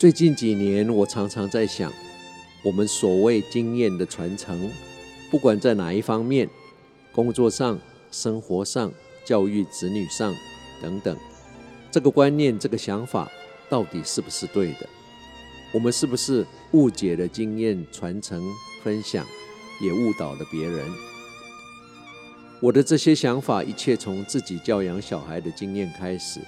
最近几年，我常常在想，我们所谓经验的传承，不管在哪一方面，工作上、生活上、教育子女上等等，这个观念、这个想法，到底是不是对的？我们是不是误解了经验传承分享，也误导了别人？我的这些想法，一切从自己教养小孩的经验开始。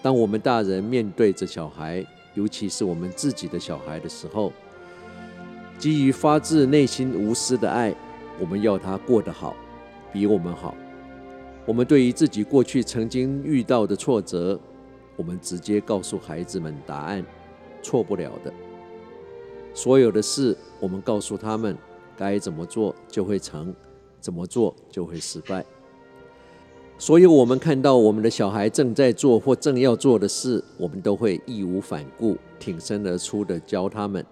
当我们大人面对着小孩，尤其是我们自己的小孩的时候，基于发自内心无私的爱，我们要他过得好，比我们好。我们对于自己过去曾经遇到的挫折，我们直接告诉孩子们答案：错不了的。所有的事，我们告诉他们该怎么做就会成，怎么做就会失败。所以，我们看到我们的小孩正在做或正要做的事，我们都会义无反顾、挺身而出的教他们，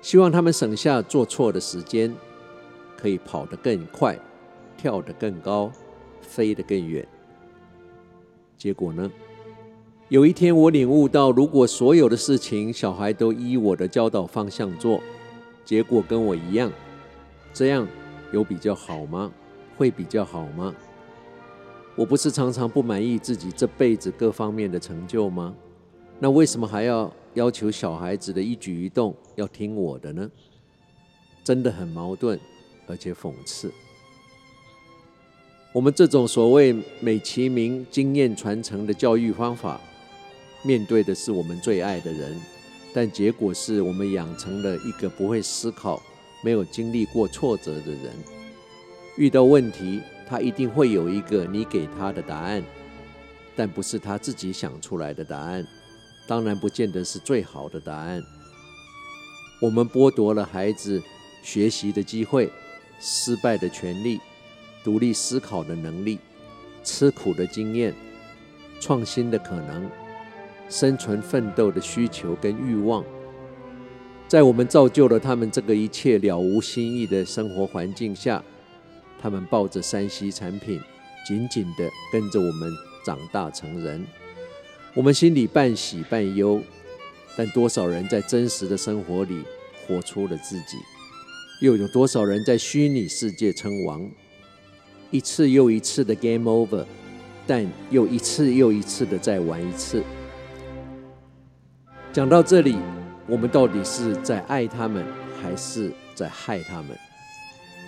希望他们省下做错的时间，可以跑得更快、跳得更高、飞得更远。结果呢？有一天，我领悟到，如果所有的事情小孩都依我的教导方向做，结果跟我一样，这样有比较好吗？会比较好吗？我不是常常不满意自己这辈子各方面的成就吗？那为什么还要要求小孩子的一举一动要听我的呢？真的很矛盾，而且讽刺。我们这种所谓美其名经验传承的教育方法，面对的是我们最爱的人，但结果是我们养成了一个不会思考、没有经历过挫折的人，遇到问题。他一定会有一个你给他的答案，但不是他自己想出来的答案，当然不见得是最好的答案。我们剥夺了孩子学习的机会、失败的权利、独立思考的能力、吃苦的经验、创新的可能、生存奋斗的需求跟欲望。在我们造就了他们这个一切了无新意的生活环境下。他们抱着山西产品，紧紧地跟着我们长大成人。我们心里半喜半忧，但多少人在真实的生活里活出了自己？又有多少人在虚拟世界称王？一次又一次的 game over，但又一次又一次的再玩一次。讲到这里，我们到底是在爱他们，还是在害他们？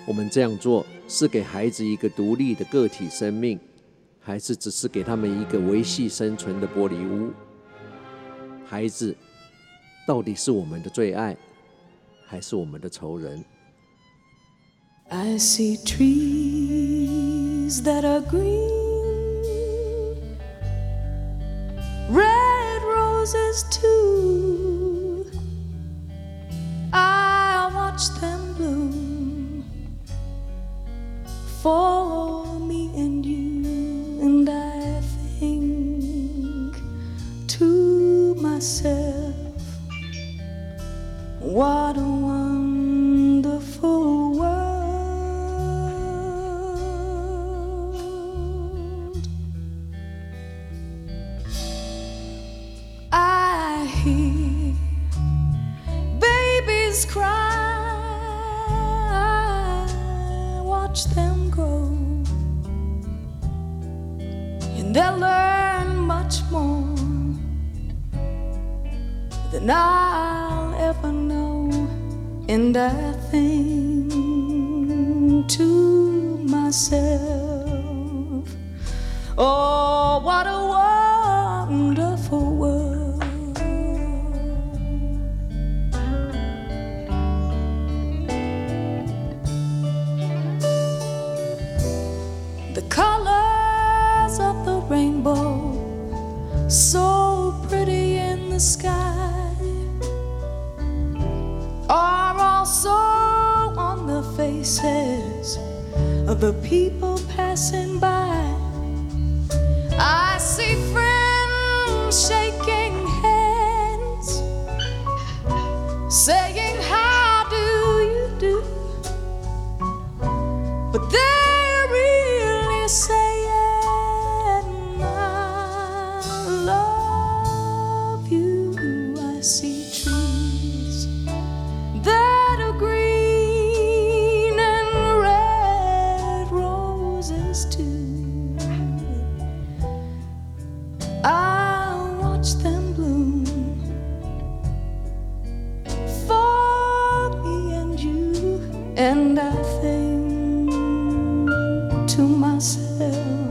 我们这样做是给孩子一个独立的个体生命，还是只是给他们一个维系生存的玻璃屋？孩子到底是我们的最爱，还是我们的仇人？I see trees that are green, red roses to For me and you, and I think to myself, what a wonderful world. I hear babies cry, I watch them. They'll learn much more than I'll ever know, and I think to myself, oh, what a wonderful faces of the people passing by. and I think to myself.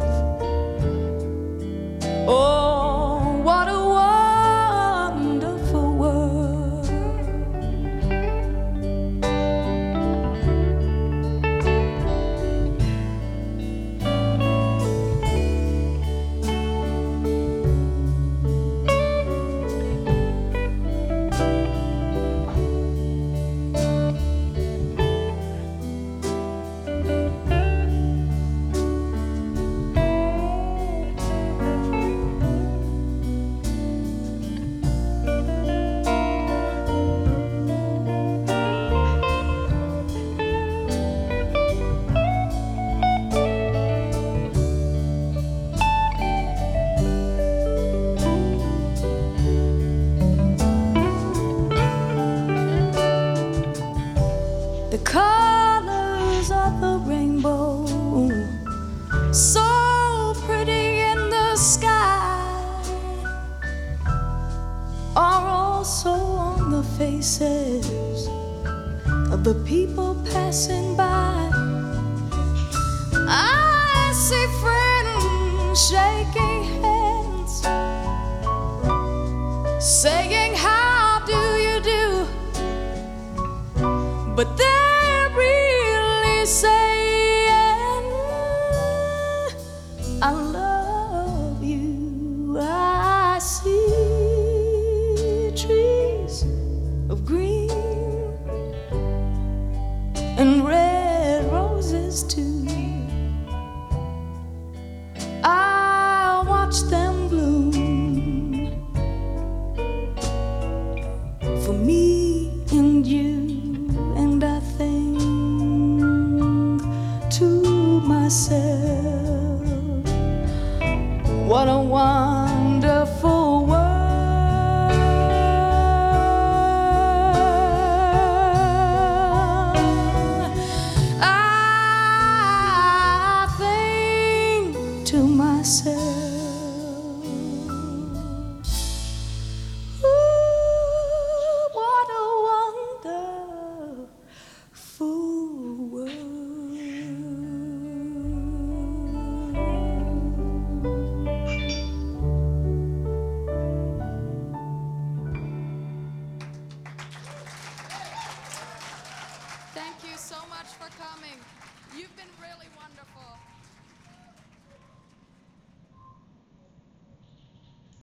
the people passing by. I see friends shaking hands, saying, How do you do? But they're really saying, I love. What a wonderful